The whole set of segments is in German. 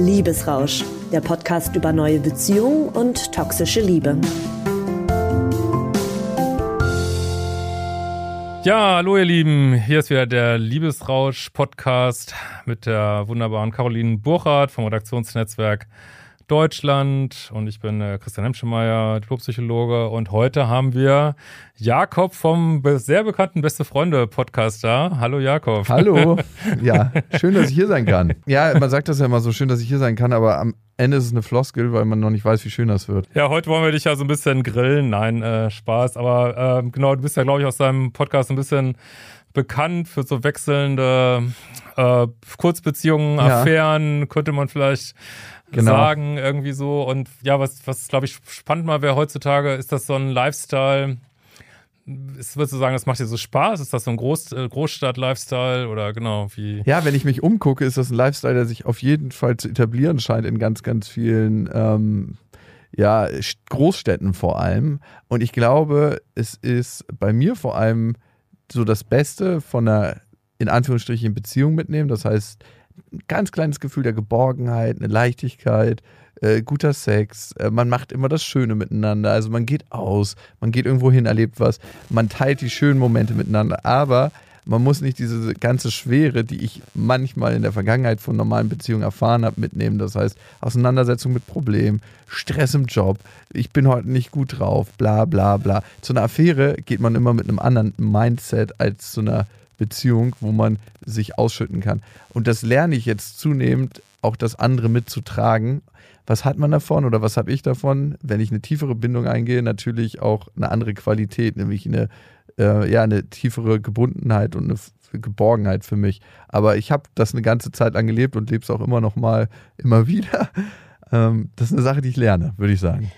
Liebesrausch, der Podcast über neue Beziehungen und toxische Liebe. Ja, hallo ihr Lieben, hier ist wieder der Liebesrausch-Podcast mit der wunderbaren Caroline Burchardt vom Redaktionsnetzwerk Deutschland und ich bin äh, Christian Hemschemeyer, Diplompsychologe und heute haben wir Jakob vom sehr bekannten Beste Freunde Podcast da. Hallo Jakob. Hallo. Ja, schön, dass ich hier sein kann. Ja, man sagt das ja immer so schön, dass ich hier sein kann, aber am Ende ist es eine Floskel, weil man noch nicht weiß, wie schön das wird. Ja, heute wollen wir dich ja so ein bisschen grillen. Nein, äh, Spaß. Aber äh, genau, du bist ja, glaube ich, aus deinem Podcast ein bisschen bekannt für so wechselnde äh, Kurzbeziehungen, ja. Affären, könnte man vielleicht genau. sagen, irgendwie so. Und ja, was, was glaube ich spannend mal wäre heutzutage, ist das so ein Lifestyle. Ist, würdest du sagen, das macht dir so Spaß? Ist das so ein Groß, äh, Großstadt-Lifestyle oder genau wie? Ja, wenn ich mich umgucke, ist das ein Lifestyle, der sich auf jeden Fall zu etablieren scheint in ganz, ganz vielen ähm, ja, Großstädten vor allem. Und ich glaube, es ist bei mir vor allem so das Beste von einer in Anführungsstrichen Beziehung mitnehmen. Das heißt, ein ganz kleines Gefühl der Geborgenheit, eine Leichtigkeit, äh, guter Sex, äh, man macht immer das Schöne miteinander. Also man geht aus, man geht irgendwo hin, erlebt was, man teilt die schönen Momente miteinander, aber man muss nicht diese ganze Schwere, die ich manchmal in der Vergangenheit von normalen Beziehungen erfahren habe, mitnehmen. Das heißt, Auseinandersetzung mit Problemen, Stress im Job, ich bin heute nicht gut drauf, bla bla bla. Zu einer Affäre geht man immer mit einem anderen Mindset als zu einer Beziehung, wo man sich ausschütten kann. Und das lerne ich jetzt zunehmend, auch das andere mitzutragen. Was hat man davon oder was habe ich davon, wenn ich eine tiefere Bindung eingehe? Natürlich auch eine andere Qualität, nämlich eine, äh, ja, eine tiefere Gebundenheit und eine Geborgenheit für mich. Aber ich habe das eine ganze Zeit lang gelebt und lebe es auch immer noch mal, immer wieder. Ähm, das ist eine Sache, die ich lerne, würde ich sagen.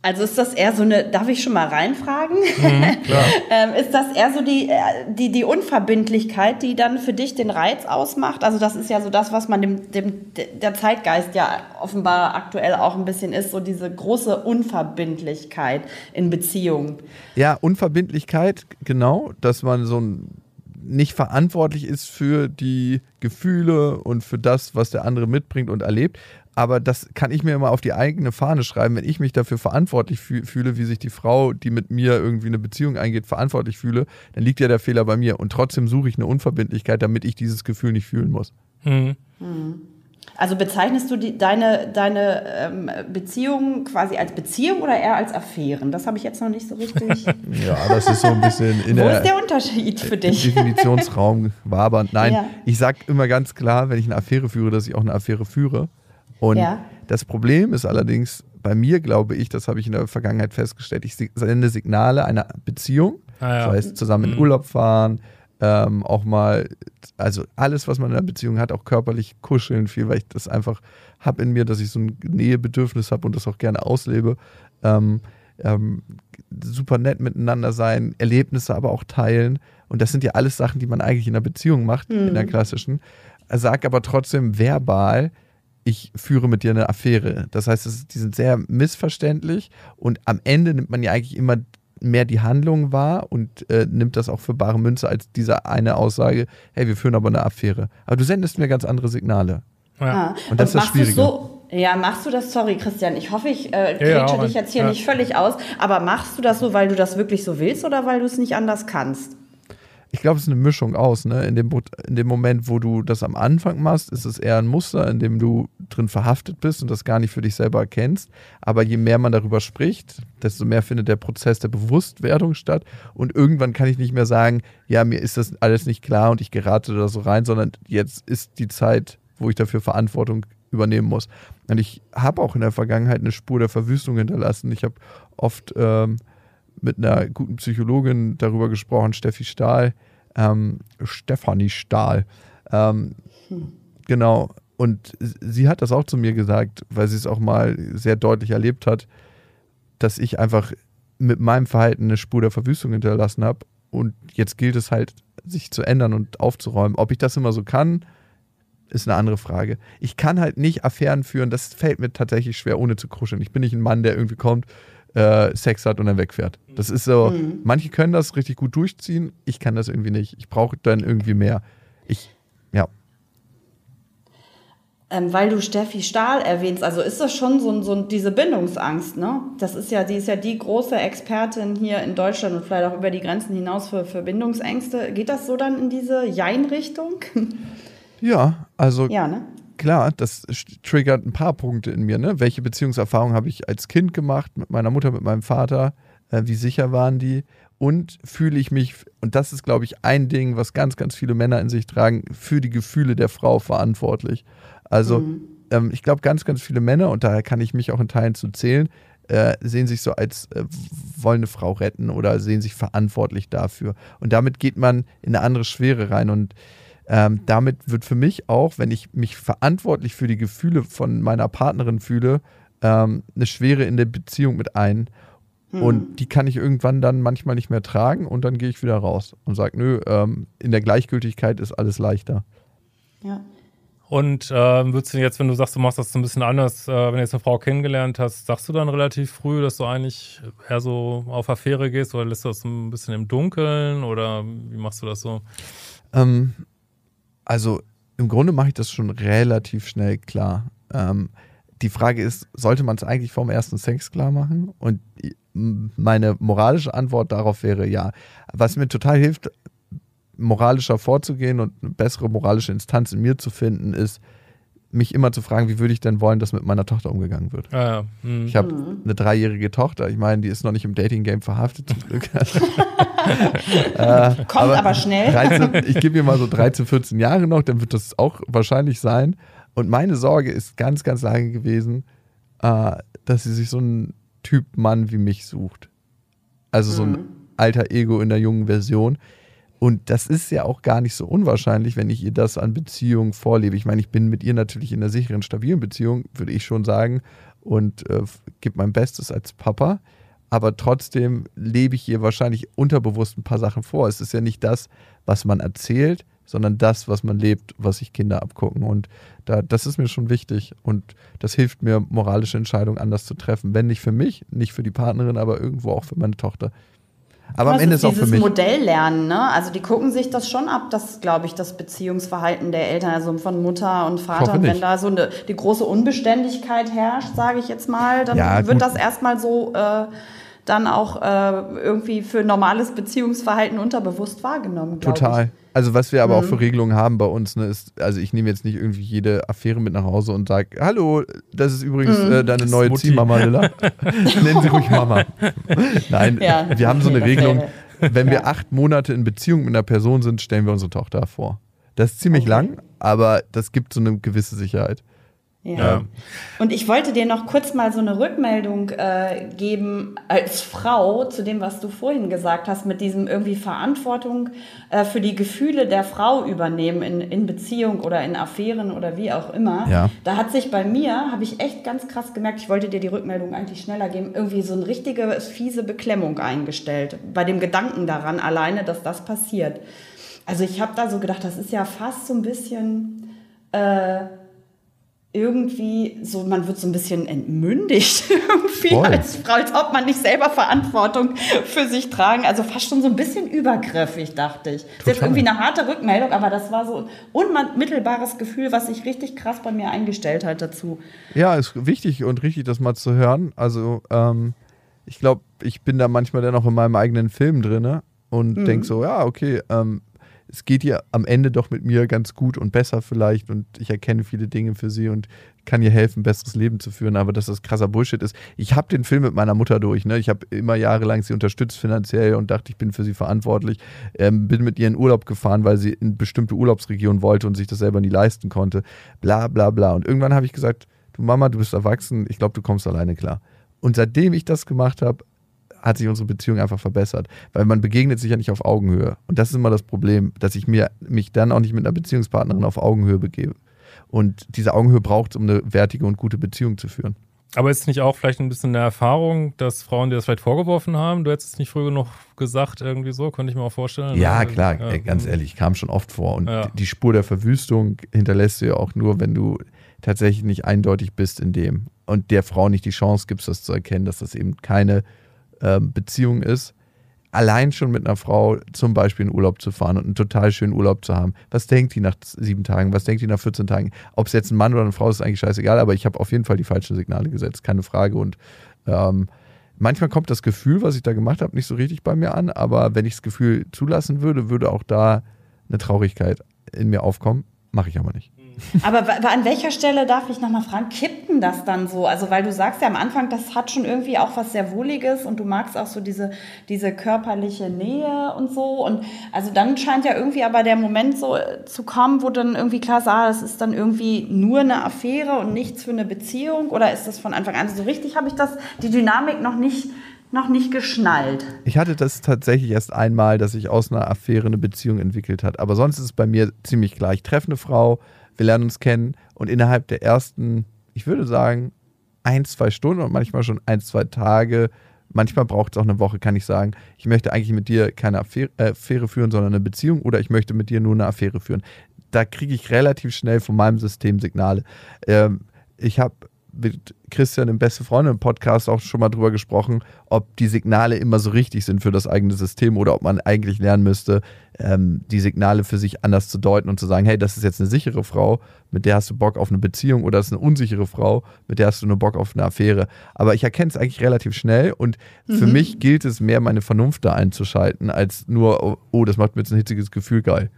Also ist das eher so eine, darf ich schon mal reinfragen? Mhm, ähm, ist das eher so die, äh, die, die Unverbindlichkeit, die dann für dich den Reiz ausmacht? Also das ist ja so das, was man dem, dem, der Zeitgeist ja offenbar aktuell auch ein bisschen ist, so diese große Unverbindlichkeit in Beziehungen. Ja, Unverbindlichkeit, genau, dass man so nicht verantwortlich ist für die Gefühle und für das, was der andere mitbringt und erlebt, aber das kann ich mir immer auf die eigene Fahne schreiben, wenn ich mich dafür verantwortlich fühle, wie sich die Frau, die mit mir irgendwie eine Beziehung eingeht, verantwortlich fühle, dann liegt ja der Fehler bei mir. Und trotzdem suche ich eine Unverbindlichkeit, damit ich dieses Gefühl nicht fühlen muss. Mhm. Also bezeichnest du die, deine, deine ähm, Beziehung quasi als Beziehung oder eher als Affären? Das habe ich jetzt noch nicht so richtig. ja, das ist so ein bisschen in Wo der, ist der Unterschied für dich? Definitionsraum wabernd. Nein, ja. ich sage immer ganz klar, wenn ich eine Affäre führe, dass ich auch eine Affäre führe. Und ja. das Problem ist allerdings, bei mir glaube ich, das habe ich in der Vergangenheit festgestellt, ich sende Signale einer Beziehung, ah, ja. das heißt zusammen in mhm. Urlaub fahren, ähm, auch mal, also alles, was man in einer Beziehung hat, auch körperlich kuscheln viel, weil ich das einfach habe in mir, dass ich so ein Nähebedürfnis habe und das auch gerne auslebe. Ähm, ähm, super nett miteinander sein, Erlebnisse aber auch teilen. Und das sind ja alles Sachen, die man eigentlich in einer Beziehung macht, mhm. in der klassischen. Sag aber trotzdem verbal, ich führe mit dir eine Affäre. Das heißt, ist, die sind sehr missverständlich und am Ende nimmt man ja eigentlich immer mehr die Handlung wahr und äh, nimmt das auch für bare Münze als diese eine Aussage, hey, wir führen aber eine Affäre. Aber du sendest mir ganz andere Signale. Ja. Und das und ist das Schwierige. So, ja, machst du das, sorry Christian, ich hoffe, ich äh, ja, ja, dich jetzt hier ja. nicht völlig aus, aber machst du das so, weil du das wirklich so willst oder weil du es nicht anders kannst? Ich glaube, es ist eine Mischung aus. Ne? In, dem, in dem Moment, wo du das am Anfang machst, ist es eher ein Muster, in dem du drin verhaftet bist und das gar nicht für dich selber erkennst. Aber je mehr man darüber spricht, desto mehr findet der Prozess der Bewusstwerdung statt. Und irgendwann kann ich nicht mehr sagen, ja, mir ist das alles nicht klar und ich gerate da so rein, sondern jetzt ist die Zeit, wo ich dafür Verantwortung übernehmen muss. Und ich habe auch in der Vergangenheit eine Spur der Verwüstung hinterlassen. Ich habe oft ähm, mit einer guten Psychologin darüber gesprochen, Steffi Stahl, ähm, Stefanie Stahl. Ähm, hm. Genau. Und sie hat das auch zu mir gesagt, weil sie es auch mal sehr deutlich erlebt hat, dass ich einfach mit meinem Verhalten eine Spur der Verwüstung hinterlassen habe. Und jetzt gilt es halt, sich zu ändern und aufzuräumen. Ob ich das immer so kann, ist eine andere Frage. Ich kann halt nicht Affären führen, das fällt mir tatsächlich schwer, ohne zu kuscheln. Ich bin nicht ein Mann, der irgendwie kommt, äh, Sex hat und dann wegfährt. Das ist so, mhm. manche können das richtig gut durchziehen, ich kann das irgendwie nicht. Ich brauche dann irgendwie mehr. Ich, ja. ähm, weil du Steffi Stahl erwähnst, also ist das schon so, so diese Bindungsangst, ne? Das ist ja, die ist ja die große Expertin hier in Deutschland und vielleicht auch über die Grenzen hinaus für, für Bindungsängste. Geht das so dann in diese Jein-Richtung? Ja, also ja, ne? Klar, das triggert ein paar Punkte in mir. Ne? Welche Beziehungserfahrungen habe ich als Kind gemacht mit meiner Mutter, mit meinem Vater? Äh, wie sicher waren die? Und fühle ich mich, und das ist, glaube ich, ein Ding, was ganz, ganz viele Männer in sich tragen, für die Gefühle der Frau verantwortlich. Also mhm. ähm, ich glaube, ganz, ganz viele Männer, und daher kann ich mich auch in Teilen zu zählen, äh, sehen sich so als äh, wollen eine Frau retten oder sehen sich verantwortlich dafür. Und damit geht man in eine andere Schwere rein. Und ähm, damit wird für mich auch, wenn ich mich verantwortlich für die Gefühle von meiner Partnerin fühle, ähm, eine Schwere in der Beziehung mit ein. Hm. Und die kann ich irgendwann dann manchmal nicht mehr tragen und dann gehe ich wieder raus und sage, nö, ähm, in der Gleichgültigkeit ist alles leichter. Ja. Und äh, würdest du jetzt, wenn du sagst, du machst das so ein bisschen anders, äh, wenn du jetzt eine Frau kennengelernt hast, sagst du dann relativ früh, dass du eigentlich eher so auf Affäre gehst oder lässt du das so ein bisschen im Dunkeln oder wie machst du das so? Ähm, also im Grunde mache ich das schon relativ schnell klar. Ähm, die Frage ist, sollte man es eigentlich vorm ersten Sex klar machen? Und meine moralische Antwort darauf wäre ja. Was mir total hilft, moralischer vorzugehen und eine bessere moralische Instanz in mir zu finden, ist, mich immer zu fragen, wie würde ich denn wollen, dass mit meiner Tochter umgegangen wird. Ah, ja. mhm. Ich habe mhm. eine dreijährige Tochter. Ich meine, die ist noch nicht im Dating-Game verhaftet, Glück. äh, Kommt aber, aber schnell. 13, ich gebe ihr mal so 13, 14 Jahre noch, dann wird das auch wahrscheinlich sein. Und meine Sorge ist ganz, ganz lange gewesen, äh, dass sie sich so einen Typ Mann wie mich sucht. Also so ein mhm. alter Ego in der jungen Version. Und das ist ja auch gar nicht so unwahrscheinlich, wenn ich ihr das an Beziehungen vorlebe. Ich meine, ich bin mit ihr natürlich in einer sicheren, stabilen Beziehung, würde ich schon sagen, und äh, gebe mein Bestes als Papa. Aber trotzdem lebe ich ihr wahrscheinlich unterbewusst ein paar Sachen vor. Es ist ja nicht das, was man erzählt, sondern das, was man lebt, was sich Kinder abgucken. Und da, das ist mir schon wichtig. Und das hilft mir, moralische Entscheidungen anders zu treffen. Wenn nicht für mich, nicht für die Partnerin, aber irgendwo auch für meine Tochter. Aber am Ende ist auch für mich. Modell lernen, ne? Also die gucken sich das schon ab, das glaube ich, das Beziehungsverhalten der Eltern, also von Mutter und Vater. Und wenn da so eine die große Unbeständigkeit herrscht, sage ich jetzt mal, dann ja, wird das erstmal so äh, dann auch äh, irgendwie für normales Beziehungsverhalten unterbewusst wahrgenommen. Total. Ich. Also was wir aber mhm. auch für Regelungen haben bei uns, ne, ist, also ich nehme jetzt nicht irgendwie jede Affäre mit nach Hause und sage, hallo, das ist übrigens mhm. äh, deine das neue Ziehmama, Lilla. Nennen Sie ruhig Mama. Nein, ja, wir haben so eine Regelung, wenn wir acht Monate in Beziehung mit einer Person sind, stellen wir unsere Tochter vor. Das ist ziemlich okay. lang, aber das gibt so eine gewisse Sicherheit. Ja. ja. Und ich wollte dir noch kurz mal so eine Rückmeldung äh, geben als Frau zu dem, was du vorhin gesagt hast, mit diesem irgendwie Verantwortung äh, für die Gefühle der Frau übernehmen in, in Beziehung oder in Affären oder wie auch immer. Ja. Da hat sich bei mir, habe ich echt ganz krass gemerkt, ich wollte dir die Rückmeldung eigentlich schneller geben, irgendwie so eine richtige fiese Beklemmung eingestellt. Bei dem Gedanken daran alleine, dass das passiert. Also ich habe da so gedacht, das ist ja fast so ein bisschen... Äh, irgendwie so, man wird so ein bisschen entmündigt irgendwie Voll. als Frau, als ob man nicht selber Verantwortung für sich tragen. Also fast schon so ein bisschen übergriffig, dachte ich. Total. Das ist jetzt irgendwie eine harte Rückmeldung, aber das war so ein unmittelbares Gefühl, was sich richtig krass bei mir eingestellt hat dazu. Ja, ist wichtig und richtig, das mal zu hören. Also ähm, ich glaube, ich bin da manchmal dann auch in meinem eigenen Film drin und mhm. denke so, ja, okay, ähm, es geht ihr am Ende doch mit mir ganz gut und besser vielleicht und ich erkenne viele Dinge für sie und kann ihr helfen, ein besseres Leben zu führen, aber dass das krasser Bullshit ist. Ich habe den Film mit meiner Mutter durch, ne? Ich habe immer jahrelang sie unterstützt finanziell und dachte, ich bin für sie verantwortlich. Ähm, bin mit ihr in Urlaub gefahren, weil sie in bestimmte Urlaubsregionen wollte und sich das selber nie leisten konnte. Bla bla bla. Und irgendwann habe ich gesagt, du Mama, du bist erwachsen, ich glaube, du kommst alleine klar. Und seitdem ich das gemacht habe, hat sich unsere Beziehung einfach verbessert. Weil man begegnet sich ja nicht auf Augenhöhe. Und das ist immer das Problem, dass ich mir, mich dann auch nicht mit einer Beziehungspartnerin auf Augenhöhe begebe. Und diese Augenhöhe braucht es, um eine wertige und gute Beziehung zu führen. Aber ist es nicht auch vielleicht ein bisschen eine Erfahrung, dass Frauen dir das vielleicht vorgeworfen haben? Du hättest es nicht früh genug gesagt, irgendwie so, könnte ich mir auch vorstellen. Ja, also, klar, ja. ganz ehrlich, kam schon oft vor. Und ja. die Spur der Verwüstung hinterlässt du ja auch nur, wenn du tatsächlich nicht eindeutig bist in dem und der Frau nicht die Chance gibst, das zu erkennen, dass das eben keine ähm, Beziehung ist. allein schon mit einer Frau zum Beispiel in Urlaub zu fahren und einen total schönen Urlaub zu haben. Was denkt die nach sieben Tagen? Was denkt die nach 14 Tagen? Ob es jetzt ein Mann oder eine Frau ist, ist eigentlich scheißegal, aber ich habe auf jeden Fall die falschen Signale gesetzt, keine Frage. Und ähm, manchmal kommt das Gefühl, was ich da gemacht habe, nicht so richtig bei mir an, aber wenn ich das Gefühl zulassen würde, würde auch da eine Traurigkeit in mir aufkommen. Mache ich aber nicht. Aber an welcher Stelle darf ich nochmal fragen, kippt denn das dann so? Also, weil du sagst ja am Anfang, das hat schon irgendwie auch was sehr Wohliges und du magst auch so diese, diese körperliche Nähe und so. Und also dann scheint ja irgendwie aber der Moment so zu kommen, wo dann irgendwie klar ist, ah, das ist dann irgendwie nur eine Affäre und nichts für eine Beziehung. Oder ist das von Anfang an so richtig? Habe ich das, die Dynamik noch nicht noch nicht geschnallt. Ich hatte das tatsächlich erst einmal, dass sich aus einer Affäre eine Beziehung entwickelt hat. Aber sonst ist es bei mir ziemlich klar. Ich eine Frau, wir lernen uns kennen und innerhalb der ersten, ich würde sagen, ein, zwei Stunden und manchmal schon ein, zwei Tage, manchmal braucht es auch eine Woche, kann ich sagen, ich möchte eigentlich mit dir keine Affäre, äh, Affäre führen, sondern eine Beziehung oder ich möchte mit dir nur eine Affäre führen. Da kriege ich relativ schnell von meinem System Signale. Ähm, ich habe Christian im Beste Freunde im Podcast auch schon mal drüber gesprochen, ob die Signale immer so richtig sind für das eigene System oder ob man eigentlich lernen müsste, ähm, die Signale für sich anders zu deuten und zu sagen, hey, das ist jetzt eine sichere Frau, mit der hast du Bock auf eine Beziehung oder das ist eine unsichere Frau, mit der hast du nur Bock auf eine Affäre. Aber ich erkenne es eigentlich relativ schnell und mhm. für mich gilt es mehr, meine Vernunft da einzuschalten, als nur, oh, das macht mir jetzt ein hitziges Gefühl geil.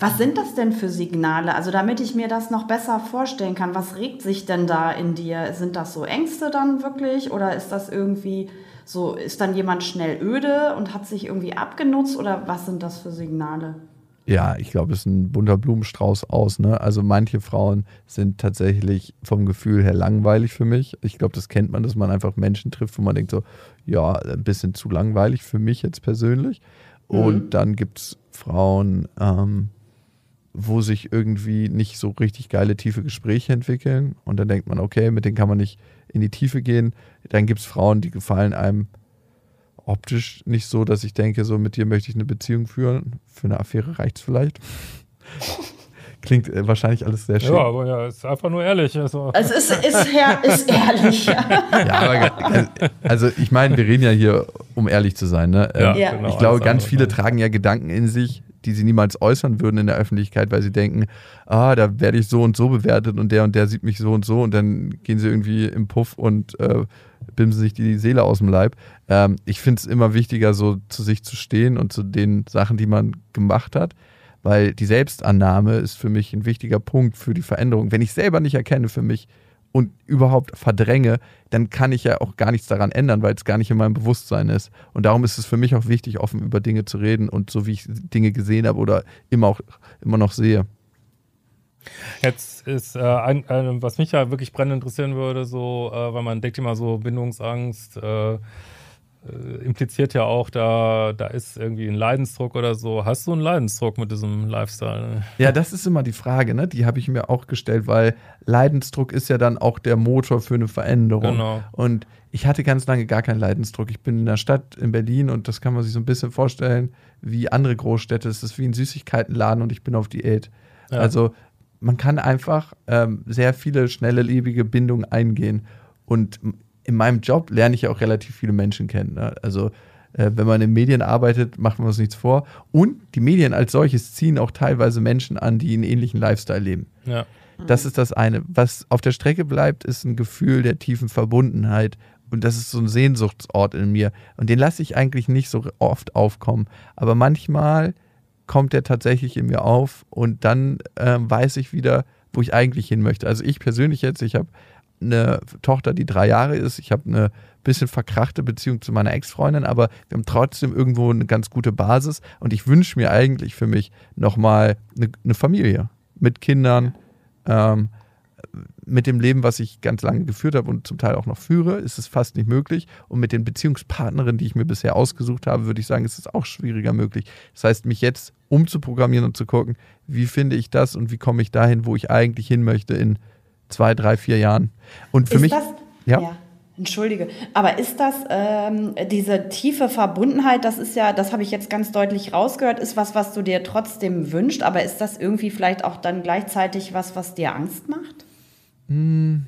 Was sind das denn für Signale? Also damit ich mir das noch besser vorstellen kann, was regt sich denn da in dir? Sind das so Ängste dann wirklich oder ist das irgendwie so, ist dann jemand schnell öde und hat sich irgendwie abgenutzt oder was sind das für Signale? Ja, ich glaube, es ist ein bunter Blumenstrauß aus. Ne? Also manche Frauen sind tatsächlich vom Gefühl her langweilig für mich. Ich glaube, das kennt man, dass man einfach Menschen trifft, wo man denkt so, ja, ein bisschen zu langweilig für mich jetzt persönlich. Und mhm. dann gibt es Frauen, ähm, wo sich irgendwie nicht so richtig geile, tiefe Gespräche entwickeln. Und dann denkt man, okay, mit denen kann man nicht in die Tiefe gehen. Dann gibt es Frauen, die gefallen einem optisch nicht so, dass ich denke, so mit dir möchte ich eine Beziehung führen. Für eine Affäre reicht es vielleicht. Klingt äh, wahrscheinlich alles sehr schön. Ja, aber ja, ist einfach nur ehrlich. Also. Es ist, ist, her, ist ehrlich. ja, aber, also ich meine, wir reden ja hier, um ehrlich zu sein. Ne? Ja, ähm, genau, ich glaube, ganz viele tragen ja Gedanken in sich, die sie niemals äußern würden in der Öffentlichkeit, weil sie denken, ah, da werde ich so und so bewertet und der und der sieht mich so und so und dann gehen sie irgendwie im Puff und äh, bimsen sich die Seele aus dem Leib. Ähm, ich finde es immer wichtiger, so zu sich zu stehen und zu den Sachen, die man gemacht hat weil die Selbstannahme ist für mich ein wichtiger Punkt für die Veränderung. Wenn ich selber nicht erkenne für mich und überhaupt verdränge, dann kann ich ja auch gar nichts daran ändern, weil es gar nicht in meinem Bewusstsein ist. Und darum ist es für mich auch wichtig, offen über Dinge zu reden und so wie ich Dinge gesehen habe oder immer auch immer noch sehe. Jetzt ist äh, ein, ein, was mich ja wirklich brennend interessieren würde, so, äh, weil man denkt immer so Bindungsangst, äh, impliziert ja auch, da, da ist irgendwie ein Leidensdruck oder so. Hast du einen Leidensdruck mit diesem Lifestyle? Ja, das ist immer die Frage, ne? Die habe ich mir auch gestellt, weil Leidensdruck ist ja dann auch der Motor für eine Veränderung. Genau. Und ich hatte ganz lange gar keinen Leidensdruck. Ich bin in der Stadt in Berlin und das kann man sich so ein bisschen vorstellen wie andere Großstädte. Es ist wie ein Süßigkeitenladen und ich bin auf Diät. Ja. Also man kann einfach ähm, sehr viele schnelle, lebige Bindungen eingehen. Und in meinem Job lerne ich ja auch relativ viele Menschen kennen. Ne? Also äh, wenn man in Medien arbeitet, macht man uns nichts vor. Und die Medien als solches ziehen auch teilweise Menschen an, die einen ähnlichen Lifestyle leben. Ja. Das ist das eine. Was auf der Strecke bleibt, ist ein Gefühl der tiefen Verbundenheit. Und das ist so ein Sehnsuchtsort in mir. Und den lasse ich eigentlich nicht so oft aufkommen. Aber manchmal kommt der tatsächlich in mir auf und dann äh, weiß ich wieder, wo ich eigentlich hin möchte. Also ich persönlich jetzt, ich habe eine Tochter, die drei Jahre ist. Ich habe eine bisschen verkrachte Beziehung zu meiner Ex-Freundin, aber wir haben trotzdem irgendwo eine ganz gute Basis. Und ich wünsche mir eigentlich für mich nochmal eine, eine Familie mit Kindern, ähm, mit dem Leben, was ich ganz lange geführt habe und zum Teil auch noch führe, ist es fast nicht möglich. Und mit den Beziehungspartnerinnen, die ich mir bisher ausgesucht habe, würde ich sagen, ist es auch schwieriger möglich. Das heißt, mich jetzt umzuprogrammieren und zu gucken, wie finde ich das und wie komme ich dahin, wo ich eigentlich hin möchte in zwei, drei, vier Jahren. Und für ist mich. Das, ja. ja. Entschuldige, aber ist das ähm, diese tiefe Verbundenheit, das ist ja, das habe ich jetzt ganz deutlich rausgehört, ist was, was du dir trotzdem wünschst, aber ist das irgendwie vielleicht auch dann gleichzeitig was, was dir Angst macht? Hm,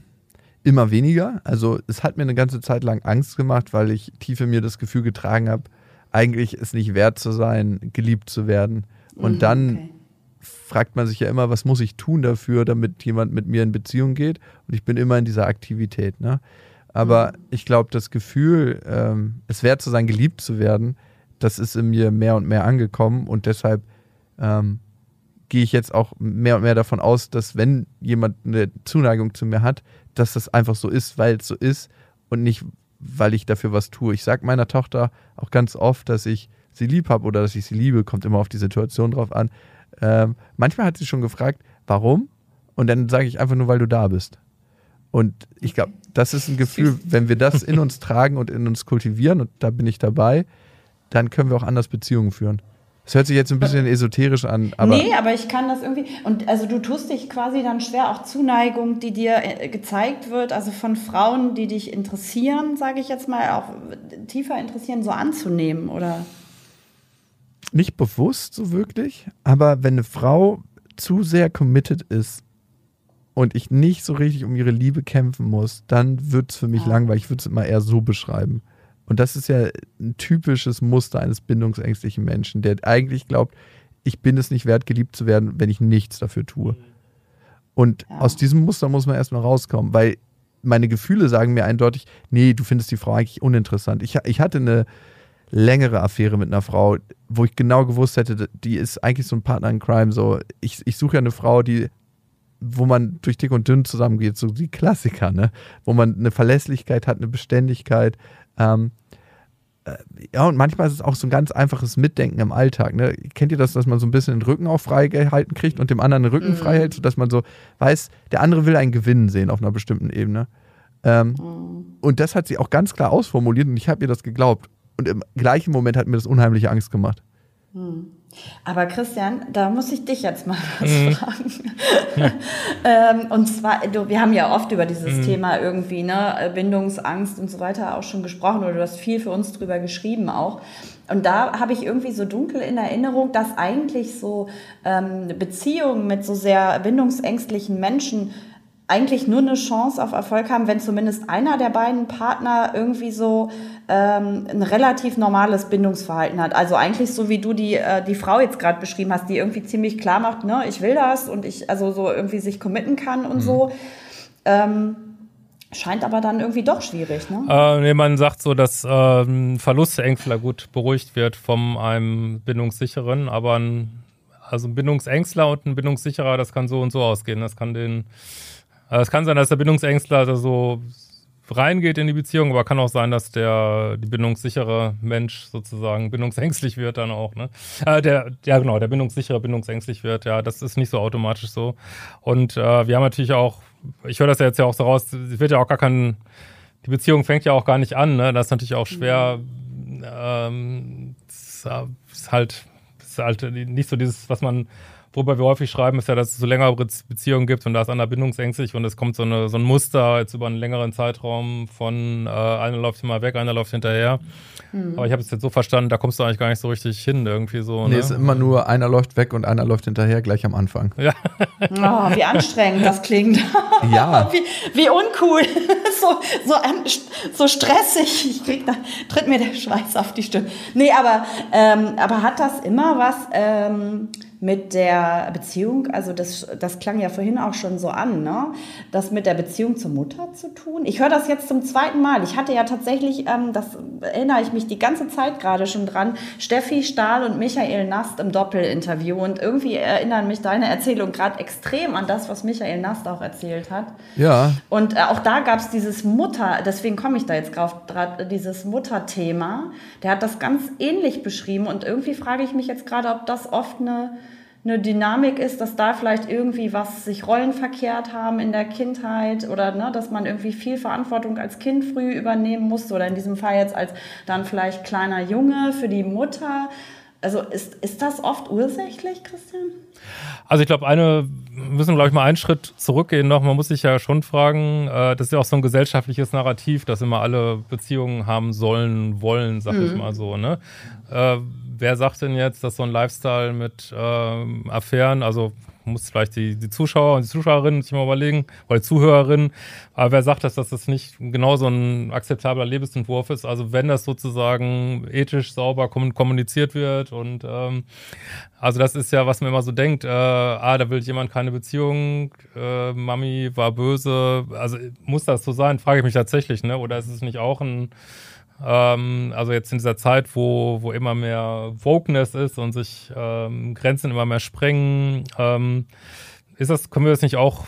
immer weniger. Also es hat mir eine ganze Zeit lang Angst gemacht, weil ich tief in mir das Gefühl getragen habe, eigentlich es nicht wert zu sein, geliebt zu werden. Und mhm, dann okay. Fragt man sich ja immer, was muss ich tun dafür, damit jemand mit mir in Beziehung geht? Und ich bin immer in dieser Aktivität. Ne? Aber mhm. ich glaube, das Gefühl, ähm, es wert zu sein, geliebt zu werden, das ist in mir mehr und mehr angekommen und deshalb ähm, gehe ich jetzt auch mehr und mehr davon aus, dass wenn jemand eine Zuneigung zu mir hat, dass das einfach so ist, weil es so ist und nicht, weil ich dafür was tue. Ich sage meiner Tochter auch ganz oft, dass ich sie lieb habe oder dass ich sie liebe, kommt immer auf die Situation drauf an. Ähm, manchmal hat sie schon gefragt, warum? Und dann sage ich einfach nur, weil du da bist. Und ich glaube, das ist ein Gefühl, wenn wir das in uns tragen und in uns kultivieren, und da bin ich dabei, dann können wir auch anders Beziehungen führen. Das hört sich jetzt ein bisschen esoterisch an, aber. Nee, aber ich kann das irgendwie. Und also du tust dich quasi dann schwer, auch Zuneigung, die dir äh, gezeigt wird, also von Frauen, die dich interessieren, sage ich jetzt mal, auch tiefer interessieren, so anzunehmen, oder? Nicht bewusst so wirklich, aber wenn eine Frau zu sehr committed ist und ich nicht so richtig um ihre Liebe kämpfen muss, dann wird es für mich ja. langweilig. Ich würde es immer eher so beschreiben. Und das ist ja ein typisches Muster eines bindungsängstlichen Menschen, der eigentlich glaubt, ich bin es nicht wert, geliebt zu werden, wenn ich nichts dafür tue. Und ja. aus diesem Muster muss man erstmal rauskommen, weil meine Gefühle sagen mir eindeutig, nee, du findest die Frau eigentlich uninteressant. Ich, ich hatte eine längere Affäre mit einer Frau, wo ich genau gewusst hätte, die ist eigentlich so ein Partner in Crime. So, ich, ich suche ja eine Frau, die wo man durch dick und dünn zusammengeht, so die Klassiker, ne? Wo man eine Verlässlichkeit hat, eine Beständigkeit. Ähm, äh, ja, und manchmal ist es auch so ein ganz einfaches Mitdenken im Alltag. Ne? Kennt ihr das, dass man so ein bisschen den Rücken auch frei gehalten kriegt und dem anderen den Rücken mhm. frei hält, sodass man so weiß, der andere will einen Gewinnen sehen auf einer bestimmten Ebene. Ähm, mhm. Und das hat sie auch ganz klar ausformuliert und ich habe ihr das geglaubt. Und im gleichen Moment hat mir das unheimliche Angst gemacht. Mhm. Aber Christian, da muss ich dich jetzt mal was mhm. fragen. ähm, und zwar, du, wir haben ja oft über dieses mhm. Thema irgendwie, ne, Bindungsangst und so weiter auch schon gesprochen oder du hast viel für uns drüber geschrieben auch. Und da habe ich irgendwie so dunkel in Erinnerung, dass eigentlich so ähm, Beziehungen mit so sehr bindungsängstlichen Menschen eigentlich nur eine Chance auf Erfolg haben, wenn zumindest einer der beiden Partner irgendwie so ähm, ein relativ normales Bindungsverhalten hat. Also eigentlich so wie du die, äh, die Frau jetzt gerade beschrieben hast, die irgendwie ziemlich klar macht, ne, ich will das und ich also so irgendwie sich committen kann und mhm. so. Ähm, Scheint aber dann irgendwie doch schwierig, ne? Äh, nee, man sagt so, dass äh, Verlustängstler gut beruhigt wird von einem Bindungssicheren, aber ein, also ein Bindungsängstler und ein Bindungssicherer, das kann so und so ausgehen. Das kann den also es kann sein, dass der Bindungsängstler also so reingeht in die Beziehung, aber kann auch sein, dass der die bindungssichere Mensch sozusagen bindungsängstlich wird dann auch, ne? Äh, der, ja genau, der bindungssichere bindungsängstlich wird, ja, das ist nicht so automatisch so. Und äh, wir haben natürlich auch, ich höre das ja jetzt ja auch so raus, es wird ja auch gar kein, die Beziehung fängt ja auch gar nicht an, ne? Das ist natürlich auch schwer, ähm, ist halt, ist halt nicht so dieses, was man Wobei wir häufig schreiben, ist ja, dass es so längere Beziehungen gibt und da ist einer bindungsängstlich und es kommt so, eine, so ein Muster jetzt über einen längeren Zeitraum von äh, einer läuft immer weg, einer läuft hinterher. Mhm. Aber ich habe es jetzt so verstanden, da kommst du eigentlich gar nicht so richtig hin, irgendwie so. Nee, ne? ist immer nur einer läuft weg und einer läuft hinterher gleich am Anfang. Ja. Oh, wie anstrengend das klingt. Ja. wie, wie uncool. so, so, so stressig. Ich krieg da, tritt mir der Schweiß auf die Stirn. Nee, aber, ähm, aber hat das immer was. Ähm, mit der Beziehung, also das, das klang ja vorhin auch schon so an, ne? das mit der Beziehung zur Mutter zu tun. Ich höre das jetzt zum zweiten Mal. Ich hatte ja tatsächlich, ähm, das erinnere ich mich die ganze Zeit gerade schon dran, Steffi Stahl und Michael Nast im Doppelinterview. Und irgendwie erinnern mich deine Erzählung gerade extrem an das, was Michael Nast auch erzählt hat. Ja. Und äh, auch da gab es dieses Mutter, deswegen komme ich da jetzt drauf, dieses Mutterthema. Der hat das ganz ähnlich beschrieben. Und irgendwie frage ich mich jetzt gerade, ob das oft eine eine Dynamik ist, dass da vielleicht irgendwie was sich Rollen verkehrt haben in der Kindheit oder ne, dass man irgendwie viel Verantwortung als Kind früh übernehmen musste oder in diesem Fall jetzt als dann vielleicht kleiner Junge für die Mutter. Also ist, ist das oft ursächlich, Christian? Also ich glaube, eine, wir müssen, glaube ich, mal einen Schritt zurückgehen noch. Man muss sich ja schon fragen, äh, das ist ja auch so ein gesellschaftliches Narrativ, dass immer alle Beziehungen haben sollen, wollen, sag mhm. ich mal so. Ne? Äh, wer sagt denn jetzt, dass so ein Lifestyle mit ähm, Affären, also muss vielleicht die, die Zuschauer und die Zuschauerinnen sich mal überlegen, oder Zuhörerinnen, aber wer sagt, dass das nicht genau so ein akzeptabler Lebensentwurf ist? Also wenn das sozusagen ethisch sauber kommuniziert wird und ähm, also das ist ja, was man immer so denkt, äh, ah, da will jemand keine Beziehung, äh, Mami war böse, also muss das so sein, frage ich mich tatsächlich, ne? Oder ist es nicht auch ein ähm, also jetzt in dieser Zeit, wo, wo immer mehr Wokeness ist und sich ähm, Grenzen immer mehr sprengen, ähm, ist das, können wir das nicht auch,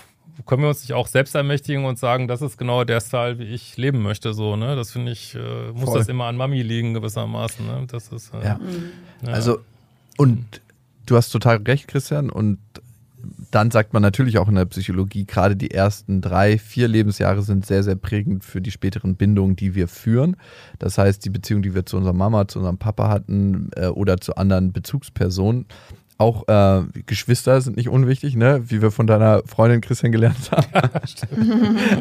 können wir uns nicht auch selbst ermächtigen und sagen, das ist genau der Style, wie ich leben möchte, so, ne? Das finde ich, äh, muss Voll. das immer an Mami liegen, gewissermaßen, ne? Das ist, äh, ja. ja. Also, und du hast total recht, Christian, und dann sagt man natürlich auch in der Psychologie, gerade die ersten drei, vier Lebensjahre sind sehr, sehr prägend für die späteren Bindungen, die wir führen. Das heißt, die Beziehung, die wir zu unserer Mama, zu unserem Papa hatten äh, oder zu anderen Bezugspersonen, auch äh, Geschwister sind nicht unwichtig, ne? wie wir von deiner Freundin Christian gelernt haben.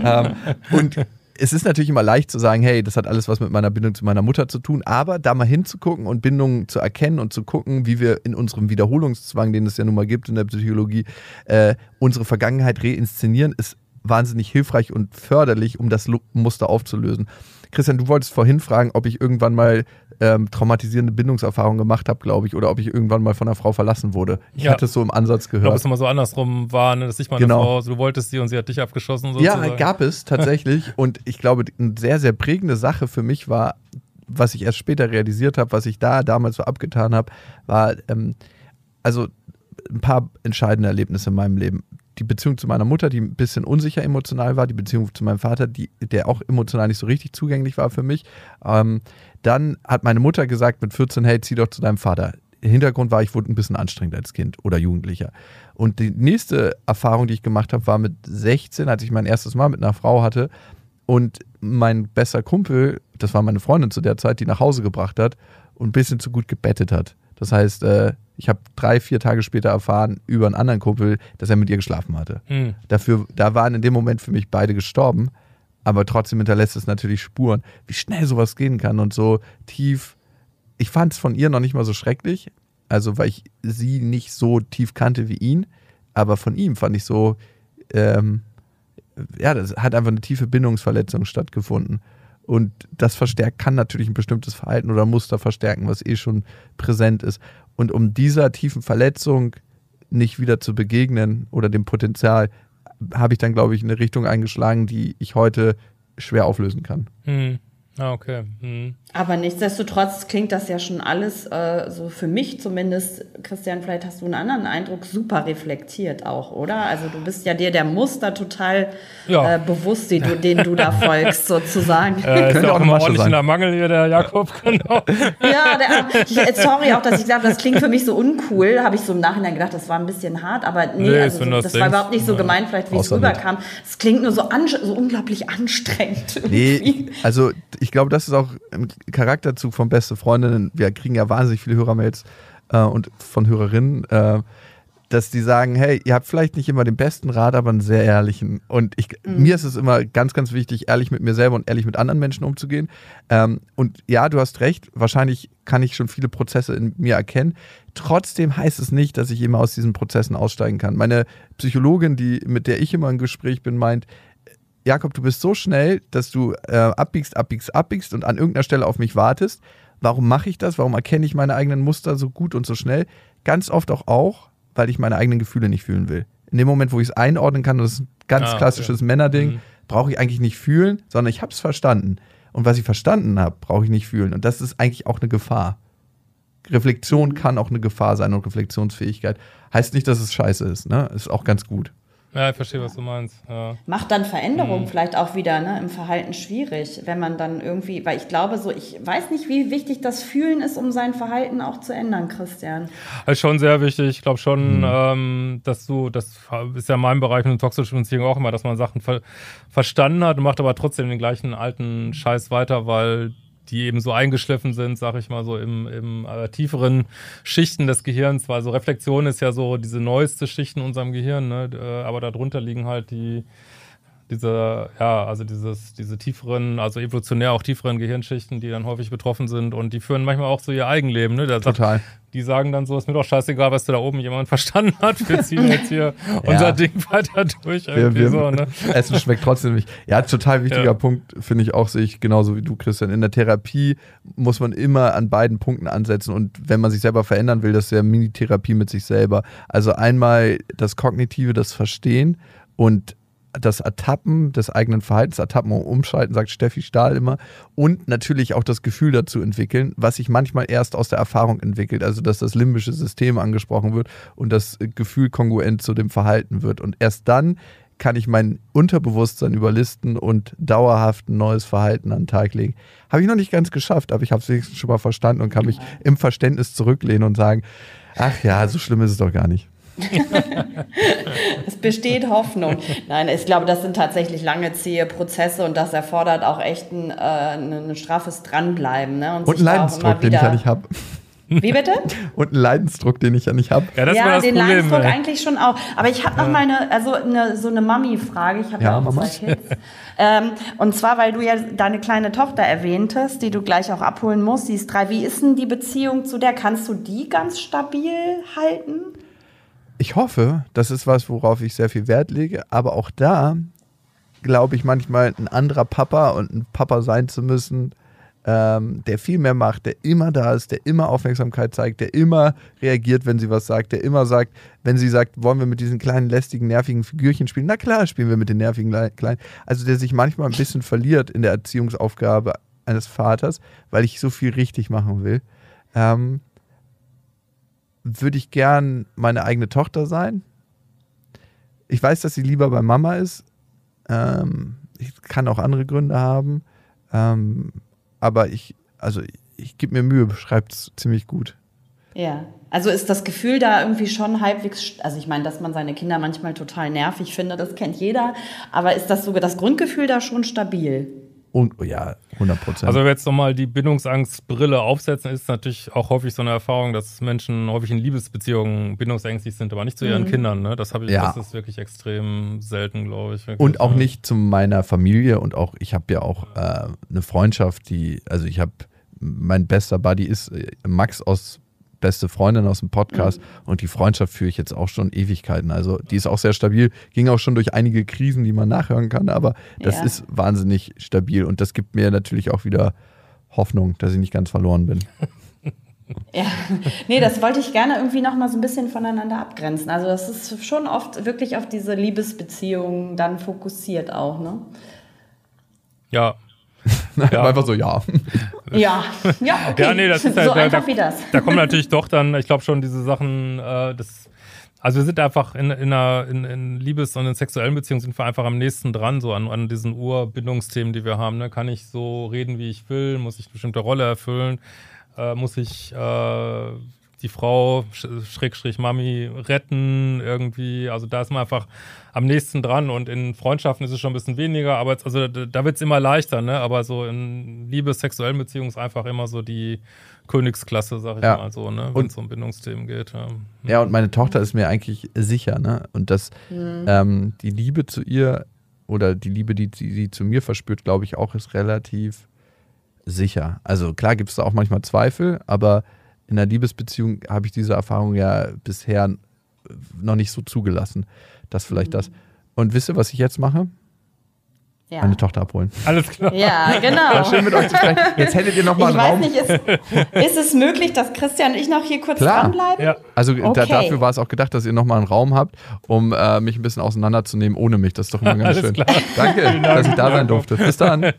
ähm, und es ist natürlich immer leicht zu sagen, hey, das hat alles was mit meiner Bindung zu meiner Mutter zu tun, aber da mal hinzugucken und Bindungen zu erkennen und zu gucken, wie wir in unserem Wiederholungszwang, den es ja nun mal gibt in der Psychologie, äh, unsere Vergangenheit reinszenieren, ist wahnsinnig hilfreich und förderlich, um das Muster aufzulösen. Christian, du wolltest vorhin fragen, ob ich irgendwann mal ähm, traumatisierende Bindungserfahrungen gemacht habe, glaube ich, oder ob ich irgendwann mal von einer Frau verlassen wurde. Ich ja. hatte es so im Ansatz gehört. Ich glaube, es immer so andersrum war, ne, dass ich mal genau. Frau, also du wolltest sie und sie hat dich abgeschossen. Sozusagen. Ja, gab es tatsächlich. und ich glaube, eine sehr, sehr prägende Sache für mich war, was ich erst später realisiert habe, was ich da damals so abgetan habe, war, ähm, also ein paar entscheidende Erlebnisse in meinem Leben die Beziehung zu meiner Mutter, die ein bisschen unsicher emotional war, die Beziehung zu meinem Vater, die, der auch emotional nicht so richtig zugänglich war für mich. Ähm, dann hat meine Mutter gesagt mit 14, hey, zieh doch zu deinem Vater. Hintergrund war, ich wurde ein bisschen anstrengend als Kind oder Jugendlicher. Und die nächste Erfahrung, die ich gemacht habe, war mit 16, als ich mein erstes Mal mit einer Frau hatte und mein bester Kumpel, das war meine Freundin zu der Zeit, die nach Hause gebracht hat und ein bisschen zu gut gebettet hat. Das heißt, äh, ich habe drei, vier Tage später erfahren über einen anderen Kumpel, dass er mit ihr geschlafen hatte. Mhm. Dafür, da waren in dem Moment für mich beide gestorben, aber trotzdem hinterlässt es natürlich Spuren, wie schnell sowas gehen kann und so tief. Ich fand es von ihr noch nicht mal so schrecklich, also weil ich sie nicht so tief kannte wie ihn, aber von ihm fand ich so, ähm, ja, das hat einfach eine tiefe Bindungsverletzung stattgefunden. Und das verstärkt, kann natürlich ein bestimmtes Verhalten oder Muster verstärken, was eh schon präsent ist. Und um dieser tiefen Verletzung nicht wieder zu begegnen oder dem Potenzial, habe ich dann, glaube ich, eine Richtung eingeschlagen, die ich heute schwer auflösen kann. Hm. Ah, okay. Hm. Aber nichtsdestotrotz klingt das ja schon alles, äh, so für mich zumindest, Christian, vielleicht hast du einen anderen Eindruck, super reflektiert auch, oder? Also du bist ja dir der Muster total ja. äh, bewusst, die du, den du da folgst, sozusagen. Äh, ist ja auch immer ordentlich in der Mangel hier, der Jakob, genau. ja, der, äh, sorry auch, dass ich glaube, das klingt für mich so uncool, habe ich so im Nachhinein gedacht, das war ein bisschen hart, aber nee, nee also, das, das war überhaupt nicht so gemeint, vielleicht wie es rüberkam. Es klingt nur so, so unglaublich anstrengend. Irgendwie. Nee, also ich glaube, das ist auch ein Charakterzug von Beste Freundinnen. Wir kriegen ja wahnsinnig viele Hörermails äh, und von Hörerinnen, äh, dass die sagen, hey, ihr habt vielleicht nicht immer den besten Rat, aber einen sehr ehrlichen. Und ich, mhm. mir ist es immer ganz, ganz wichtig, ehrlich mit mir selber und ehrlich mit anderen Menschen umzugehen. Ähm, und ja, du hast recht, wahrscheinlich kann ich schon viele Prozesse in mir erkennen. Trotzdem heißt es nicht, dass ich immer aus diesen Prozessen aussteigen kann. Meine Psychologin, die, mit der ich immer im Gespräch bin, meint, Jakob, du bist so schnell, dass du äh, abbiegst, abbiegst, abbiegst und an irgendeiner Stelle auf mich wartest. Warum mache ich das? Warum erkenne ich meine eigenen Muster so gut und so schnell? Ganz oft auch auch, weil ich meine eigenen Gefühle nicht fühlen will. In dem Moment, wo ich es einordnen kann, und das ist ein ganz ah, klassisches okay. Männerding, mhm. brauche ich eigentlich nicht fühlen, sondern ich habe es verstanden. Und was ich verstanden habe, brauche ich nicht fühlen. Und das ist eigentlich auch eine Gefahr. Reflexion mhm. kann auch eine Gefahr sein und Reflexionsfähigkeit. Heißt nicht, dass es scheiße ist, ne? Ist auch ganz gut. Ja, ich verstehe, was du meinst. Ja. Macht dann Veränderungen mhm. vielleicht auch wieder ne, im Verhalten schwierig, wenn man dann irgendwie, weil ich glaube so, ich weiß nicht, wie wichtig das Fühlen ist, um sein Verhalten auch zu ändern, Christian. Das ist schon sehr wichtig. Ich glaube schon, mhm. ähm, dass du, das ist ja mein Bereich mit toxischen Beziehungen auch immer, dass man Sachen ver verstanden hat und macht aber trotzdem den gleichen alten Scheiß weiter, weil die eben so eingeschliffen sind, sag ich mal so im, im äh, tieferen Schichten des Gehirns, weil so Reflexion ist ja so diese neueste Schicht in unserem Gehirn, ne? Äh, aber darunter liegen halt die diese, ja, also dieses, diese tieferen, also evolutionär auch tieferen Gehirnschichten, die dann häufig betroffen sind und die führen manchmal auch so ihr Eigenleben, ne? Der Total. Sagt, die sagen dann so, ist mir doch scheißegal, was da oben jemand verstanden hat. Wir ziehen jetzt hier ja. unser Ding weiter durch. Wir, wir, so, ne? Essen schmeckt trotzdem nicht. Ja, total wichtiger ja. Punkt, finde ich auch, sehe ich genauso wie du, Christian. In der Therapie muss man immer an beiden Punkten ansetzen und wenn man sich selber verändern will, das ist ja Mini-Therapie mit sich selber. Also einmal das Kognitive, das Verstehen und das Ertappen des eigenen Verhaltens, Ertappen und Umschalten, sagt Steffi Stahl immer, und natürlich auch das Gefühl dazu entwickeln, was sich manchmal erst aus der Erfahrung entwickelt, also dass das limbische System angesprochen wird und das Gefühl kongruent zu dem Verhalten wird. Und erst dann kann ich mein Unterbewusstsein überlisten und dauerhaft ein neues Verhalten an den Tag legen. Habe ich noch nicht ganz geschafft, aber ich habe es wenigstens schon mal verstanden und kann mich im Verständnis zurücklehnen und sagen, ach ja, so schlimm ist es doch gar nicht. es besteht Hoffnung. Nein, ich glaube, das sind tatsächlich lange, zähe Prozesse und das erfordert auch echt ein, äh, ein straffes Dranbleiben. Ne? Und, und einen Leidensdruck, den ich ja nicht habe. Wie bitte? Und einen Leidensdruck, den ich ja nicht habe. Ja, ja den Problem, Leidensdruck ey. eigentlich schon auch. Aber ich habe noch mal eine, also eine, so eine Mami-Frage. Ich habe ja, ja, auch Mama. zwei Kids. ähm, und zwar, weil du ja deine kleine Tochter erwähntest, die du gleich auch abholen musst. Die ist drei. Wie ist denn die Beziehung zu der? Kannst du die ganz stabil halten? Ich hoffe, das ist was, worauf ich sehr viel Wert lege, aber auch da glaube ich manchmal ein anderer Papa und ein Papa sein zu müssen, ähm, der viel mehr macht, der immer da ist, der immer Aufmerksamkeit zeigt, der immer reagiert, wenn sie was sagt, der immer sagt, wenn sie sagt, wollen wir mit diesen kleinen, lästigen, nervigen Figürchen spielen? Na klar, spielen wir mit den nervigen kleinen. Also der sich manchmal ein bisschen verliert in der Erziehungsaufgabe eines Vaters, weil ich so viel richtig machen will. Ähm, würde ich gern meine eigene Tochter sein. Ich weiß, dass sie lieber bei Mama ist. Ähm, ich kann auch andere Gründe haben. Ähm, aber ich, also ich, ich gebe mir Mühe, beschreibt es ziemlich gut. Ja, also ist das Gefühl da irgendwie schon halbwegs, also ich meine, dass man seine Kinder manchmal total nervig findet, das kennt jeder, aber ist das sogar das Grundgefühl da schon stabil? Und, ja, 100 Prozent. Also, wenn wir jetzt nochmal die Bindungsangstbrille aufsetzen, ist natürlich auch häufig so eine Erfahrung, dass Menschen häufig in Liebesbeziehungen bindungsängstlich sind, aber nicht zu ihren mhm. Kindern. Ne? Das, ich, ja. das ist wirklich extrem selten, glaube ich. Wirklich. Und auch nicht zu meiner Familie und auch, ich habe ja auch äh, eine Freundschaft, die, also ich habe, mein bester Buddy ist äh, Max aus beste Freundin aus dem Podcast mhm. und die Freundschaft führe ich jetzt auch schon Ewigkeiten. Also die ist auch sehr stabil, ging auch schon durch einige Krisen, die man nachhören kann, aber das ja. ist wahnsinnig stabil und das gibt mir natürlich auch wieder Hoffnung, dass ich nicht ganz verloren bin. Ja, nee, das wollte ich gerne irgendwie noch mal so ein bisschen voneinander abgrenzen. Also das ist schon oft wirklich auf diese Liebesbeziehungen dann fokussiert auch, ne? Ja, ja. Einfach so, ja. Ja, ja, okay. Ja, nee, das ist halt, so da, einfach wie das. Da kommen natürlich doch dann, ich glaube schon, diese Sachen, äh, das, also wir sind einfach in, in einer in, in Liebes- und in sexuellen Beziehungen sind wir einfach am nächsten dran, so an, an diesen Urbindungsthemen, die wir haben. Ne? Kann ich so reden, wie ich will? Muss ich eine bestimmte Rolle erfüllen? Äh, muss ich äh, die Frau, Schrägstrich Mami, retten irgendwie. Also da ist man einfach am nächsten dran und in Freundschaften ist es schon ein bisschen weniger, aber jetzt, also da wird es immer leichter, ne? Aber so in Liebe, sexuellen Beziehungen ist einfach immer so die Königsklasse, sag ich ja. mal so, ne? Wenn es um Bindungsthemen geht. Ja. ja, und meine Tochter ist mir eigentlich sicher, ne? Und dass mhm. ähm, die Liebe zu ihr oder die Liebe, die sie zu mir verspürt, glaube ich, auch ist relativ sicher. Also klar gibt es da auch manchmal Zweifel, aber in einer Liebesbeziehung habe ich diese Erfahrung ja bisher noch nicht so zugelassen. Das vielleicht mhm. das. Und wisst ihr, was ich jetzt mache? Ja. Meine Tochter abholen. Alles klar. Ja, genau. War schön mit euch zu sprechen. Jetzt hättet ihr noch mal einen ich Raum. Weiß nicht, ist, ist, es möglich, dass Christian und ich noch hier kurz Klar. dranbleiben? Ja. Also okay. da, dafür war es auch gedacht, dass ihr noch mal einen Raum habt, um äh, mich ein bisschen auseinanderzunehmen ohne mich. Das ist doch immer ganz schön. Klar. Danke, dass ich da sein durfte. Bis dann.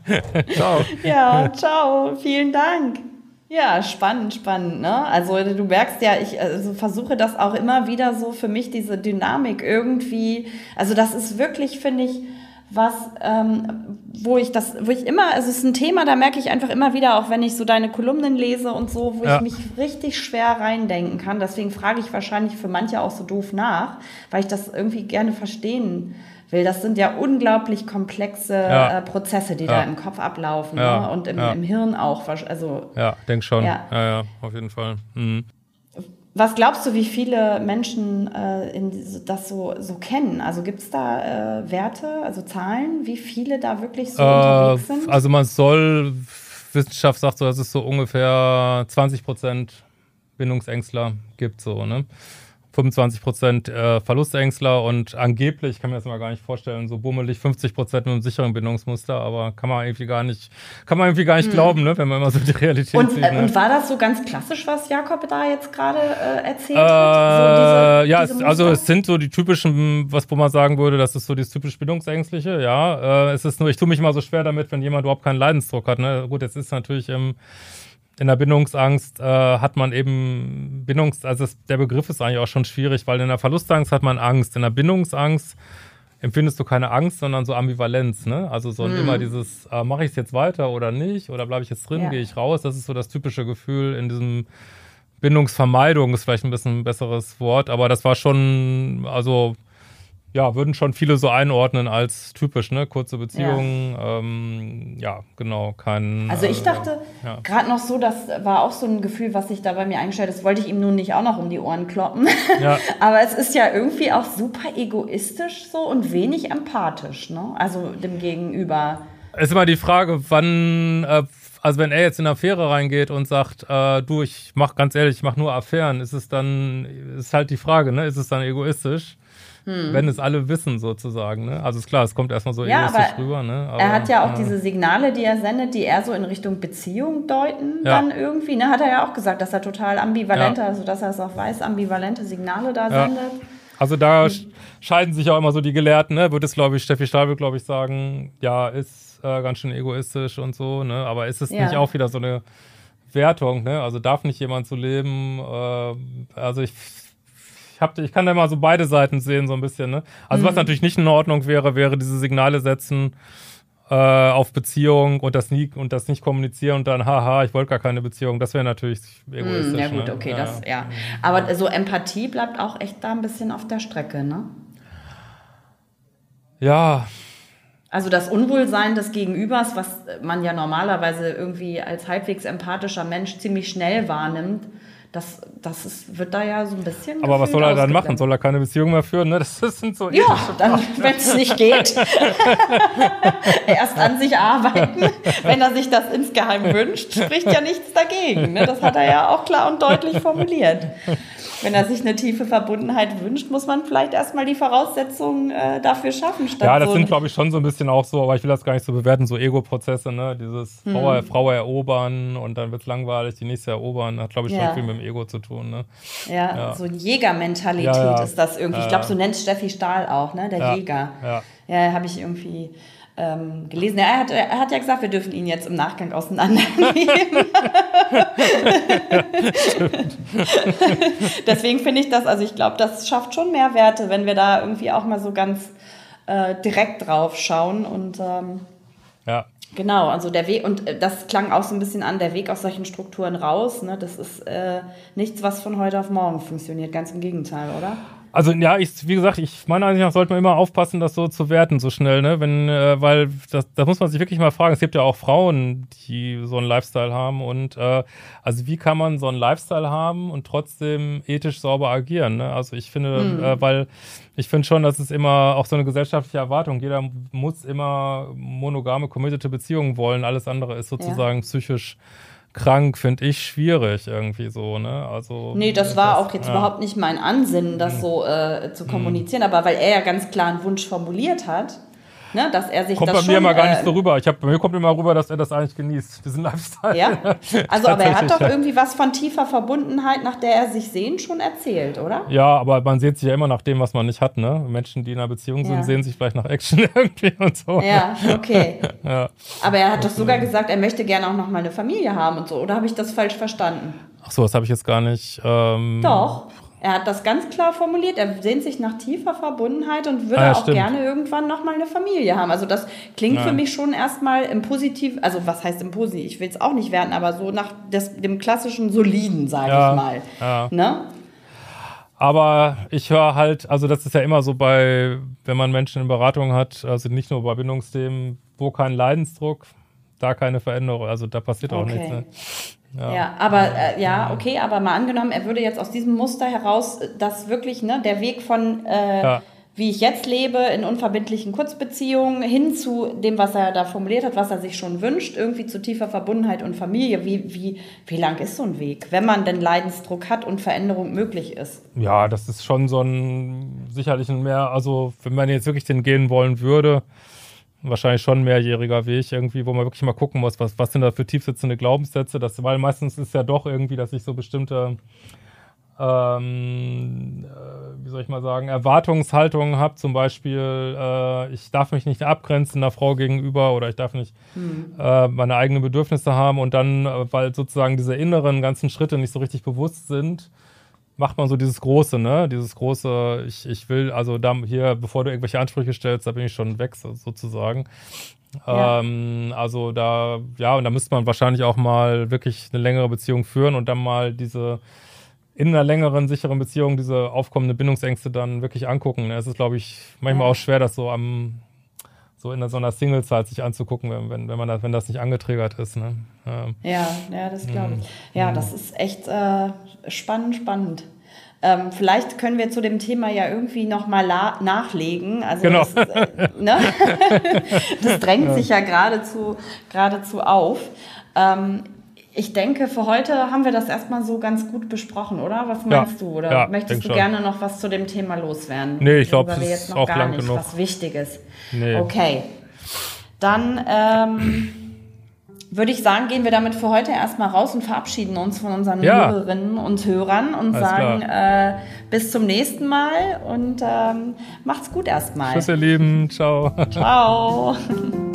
ciao. Ja, ciao. Vielen Dank. Ja, spannend, spannend. Ne? Also du merkst ja, ich also versuche das auch immer wieder so für mich, diese Dynamik irgendwie. Also das ist wirklich, finde ich, was, ähm, wo ich das, wo ich immer, also es ist ein Thema, da merke ich einfach immer wieder, auch wenn ich so deine Kolumnen lese und so, wo ja. ich mich richtig schwer reindenken kann. Deswegen frage ich wahrscheinlich für manche auch so doof nach, weil ich das irgendwie gerne verstehen will. Das sind ja unglaublich komplexe ja. äh, Prozesse, die ja. da im Kopf ablaufen ja. ne? und im, im, Hirn auch. Also, ja, denk schon. Ja, ja, auf jeden Fall. Mhm. was glaubst du, wie viele Menschen äh, in, das so, so kennen? Also gibt es da äh, Werte, also Zahlen, wie viele da wirklich so äh, unterwegs sind? Also man soll, Wissenschaft sagt so, dass es so ungefähr 20 Prozent Bindungsängstler gibt, so, ne? 25 Prozent äh, Verlustängstler und angeblich, kann mir das mal gar nicht vorstellen, so bummelig 50 Prozent mit einem sicheren Bindungsmuster, aber kann man irgendwie gar nicht, kann man irgendwie gar nicht hm. glauben, ne, wenn man immer so die Realität und, sieht. Äh, ne? Und war das so ganz klassisch, was Jakob da jetzt gerade äh, erzählt äh, hat? So diese, ja, diese es, also es sind so die typischen, was wo man sagen würde, das ist so dieses typisch Bindungsängstliche, ja. Äh, es ist nur, ich tue mich mal so schwer damit, wenn jemand überhaupt keinen Leidensdruck hat. Ne? Gut, jetzt ist natürlich im in der Bindungsangst äh, hat man eben Bindungs, also es, der Begriff ist eigentlich auch schon schwierig, weil in der Verlustangst hat man Angst, in der Bindungsangst empfindest du keine Angst, sondern so Ambivalenz, ne? Also so mhm. immer dieses, äh, mache ich es jetzt weiter oder nicht? Oder bleibe ich jetzt drin, ja. gehe ich raus? Das ist so das typische Gefühl in diesem Bindungsvermeidung, ist vielleicht ein bisschen ein besseres Wort, aber das war schon, also ja, würden schon viele so einordnen als typisch, ne? Kurze Beziehungen, ja, ähm, ja genau, kein. Also ich äh, dachte ja. gerade noch so, das war auch so ein Gefühl, was sich da bei mir eingestellt ist, wollte ich ihm nun nicht auch noch um die Ohren kloppen. Ja. Aber es ist ja irgendwie auch super egoistisch so und wenig empathisch, ne? Also dem Gegenüber. Es ist immer die Frage, wann, äh, also wenn er jetzt in eine Affäre reingeht und sagt, äh, du, ich mach ganz ehrlich, ich mach nur Affären, ist es dann, ist halt die Frage, ne? Ist es dann egoistisch? Hm. wenn es alle wissen sozusagen. Ne? Also ist klar, es kommt erstmal so ja, egoistisch rüber. Ne? Aber, er hat ja auch äh, diese Signale, die er sendet, die eher so in Richtung Beziehung deuten ja. dann irgendwie. Ne? Hat er ja auch gesagt, dass er total ambivalente, ja. also dass er es auch weiß, ambivalente Signale da ja. sendet. Also da hm. scheiden sich auch immer so die Gelehrten, ne? Würde es, glaube ich, Steffi Stahl glaube ich, sagen, ja, ist äh, ganz schön egoistisch und so, ne? Aber ist es nicht auch wieder so eine Wertung, ne? Also darf nicht jemand so leben? Äh, also ich hab, ich kann da mal so beide Seiten sehen, so ein bisschen. Ne? Also, mhm. was natürlich nicht in Ordnung wäre, wäre diese Signale setzen äh, auf Beziehung und das, nie, und das nicht kommunizieren und dann, haha, ich wollte gar keine Beziehung. Das wäre natürlich egoistisch. Mhm, ja, gut, ne? okay, ja, das, ja. Aber so Empathie bleibt auch echt da ein bisschen auf der Strecke, ne? Ja. Also das Unwohlsein des Gegenübers, was man ja normalerweise irgendwie als halbwegs empathischer Mensch ziemlich schnell wahrnimmt, das, das ist, wird da ja so ein bisschen. Aber was soll er dann machen? Soll er keine Beziehung mehr führen? Ne? Das, das sind so ja, dann, wenn es nicht geht, erst an sich arbeiten. Wenn er sich das insgeheim wünscht, spricht ja nichts dagegen. Ne? Das hat er ja auch klar und deutlich formuliert wenn er sich eine tiefe Verbundenheit wünscht, muss man vielleicht erstmal die Voraussetzungen äh, dafür schaffen. ja, das so sind, glaube ich, schon so ein bisschen auch so, aber ich will das gar nicht so bewerten, so Ego-Prozesse, ne? Dieses hm. Frau, Frau, erobern und dann wird es langweilig, die nächste erobern, hat, glaube ich, schon ja. viel mit dem Ego zu tun. Ne? Ja, ja. so Jägermentalität ja, ist das irgendwie. Ich glaube, so nennt Steffi Stahl auch, ne? Der Jäger. Ja, ja habe ich irgendwie ähm, gelesen. Ja, er, hat, er hat ja gesagt, wir dürfen ihn jetzt im Nachgang auseinandernehmen. Deswegen finde ich das, also ich glaube, das schafft schon Mehrwerte, wenn wir da irgendwie auch mal so ganz äh, direkt drauf schauen und ähm, ja. Genau, also der Weg, und äh, das klang auch so ein bisschen an, der Weg aus solchen Strukturen raus, ne, das ist äh, nichts, was von heute auf morgen funktioniert, ganz im Gegenteil, oder? Also ja, ich, wie gesagt, ich meiner Ansicht nach sollte man immer aufpassen, das so zu werten so schnell, ne? Wenn, äh, weil das, das muss man sich wirklich mal fragen. Es gibt ja auch Frauen, die so einen Lifestyle haben und äh, also wie kann man so einen Lifestyle haben und trotzdem ethisch sauber agieren? Ne? Also ich finde, mhm. äh, weil ich finde schon, dass es immer auch so eine gesellschaftliche Erwartung. Jeder muss immer monogame, committete Beziehungen wollen. Alles andere ist sozusagen ja. psychisch krank, finde ich schwierig irgendwie so, ne? Also. Nee, das war das, auch jetzt ja. überhaupt nicht mein Ansinnen, das mhm. so äh, zu kommunizieren, aber weil er ja ganz klar einen Wunsch formuliert hat, Ne, dass er sich kommt das bei mir schon, immer gar nicht so äh, rüber. Ich hab, bei mir kommt immer rüber, dass er das eigentlich genießt, diesen Lifestyle. Ja, also aber er hat doch irgendwie was von tiefer Verbundenheit, nach der er sich sehnt, schon erzählt, oder? Ja, aber man sehnt sich ja immer nach dem, was man nicht hat. Ne? Menschen, die in einer Beziehung sind, ja. sehen sich vielleicht nach Action irgendwie und so. Ja, okay. ja. Aber er hat doch sogar gesagt, er möchte gerne auch noch mal eine Familie haben und so. Oder habe ich das falsch verstanden? Ach so, das habe ich jetzt gar nicht. Ähm, doch. Er hat das ganz klar formuliert. Er sehnt sich nach tiefer Verbundenheit und würde ah, ja, auch stimmt. gerne irgendwann nochmal eine Familie haben. Also das klingt ja. für mich schon erstmal im Positiv, also was heißt im Positiv? Ich will es auch nicht werden, aber so nach des, dem klassischen Soliden, sage ja, ich mal. Ja. Ne? Aber ich höre halt, also das ist ja immer so bei, wenn man Menschen in Beratung hat, also nicht nur bei Bindungsthemen, wo kein Leidensdruck, da keine Veränderung, also da passiert auch okay. nichts. Ne? Ja, ja aber äh, ja, okay, aber mal angenommen, er würde jetzt aus diesem Muster heraus, äh, dass wirklich ne, der Weg von äh, ja wie ich jetzt lebe, in unverbindlichen Kurzbeziehungen, hin zu dem, was er da formuliert hat, was er sich schon wünscht, irgendwie zu tiefer Verbundenheit und Familie. Wie, wie, wie lang ist so ein Weg, wenn man denn Leidensdruck hat und Veränderung möglich ist? Ja, das ist schon so ein sicherlich ein mehr, also wenn man jetzt wirklich den gehen wollen würde, wahrscheinlich schon ein mehrjähriger Weg irgendwie, wo man wirklich mal gucken muss, was, was sind da für tiefsitzende Glaubenssätze, das, weil meistens ist ja doch irgendwie, dass ich so bestimmte ähm, äh, wie soll ich mal sagen, Erwartungshaltungen habe, zum Beispiel, äh, ich darf mich nicht abgrenzen einer Frau gegenüber oder ich darf nicht mhm. äh, meine eigenen Bedürfnisse haben. Und dann, äh, weil sozusagen diese inneren ganzen Schritte nicht so richtig bewusst sind, macht man so dieses Große, ne? Dieses große, ich, ich will, also da hier, bevor du irgendwelche Ansprüche stellst, da bin ich schon weg, sozusagen. Ja. Ähm, also da, ja, und da müsste man wahrscheinlich auch mal wirklich eine längere Beziehung führen und dann mal diese in einer längeren, sicheren Beziehung diese aufkommende Bindungsängste dann wirklich angucken. Es ist, glaube ich, manchmal auch schwer, das so am so in so einer Single-Zeit sich anzugucken, wenn, wenn, wenn, man das, wenn das nicht angetriggert ist. Ne? Ähm. Ja, ja, das glaube ich. Ja, das ist echt äh, spannend, spannend. Ähm, vielleicht können wir zu dem Thema ja irgendwie nochmal nachlegen. Also genau. das, äh, ne? das drängt ja. sich ja geradezu, geradezu auf. Ähm, ich denke, für heute haben wir das erstmal so ganz gut besprochen, oder? Was meinst ja, du? Oder ja, möchtest du schon. gerne noch was zu dem Thema loswerden? Nee, ich glaube, das ist auch lang nicht, genug. Was Wichtiges. Nee. Okay. Dann ähm, würde ich sagen, gehen wir damit für heute erstmal raus und verabschieden uns von unseren ja. Hörerinnen und Hörern und Alles sagen äh, bis zum nächsten Mal und ähm, macht's gut erstmal. Tschüss, ihr Lieben. Ciao. Ciao.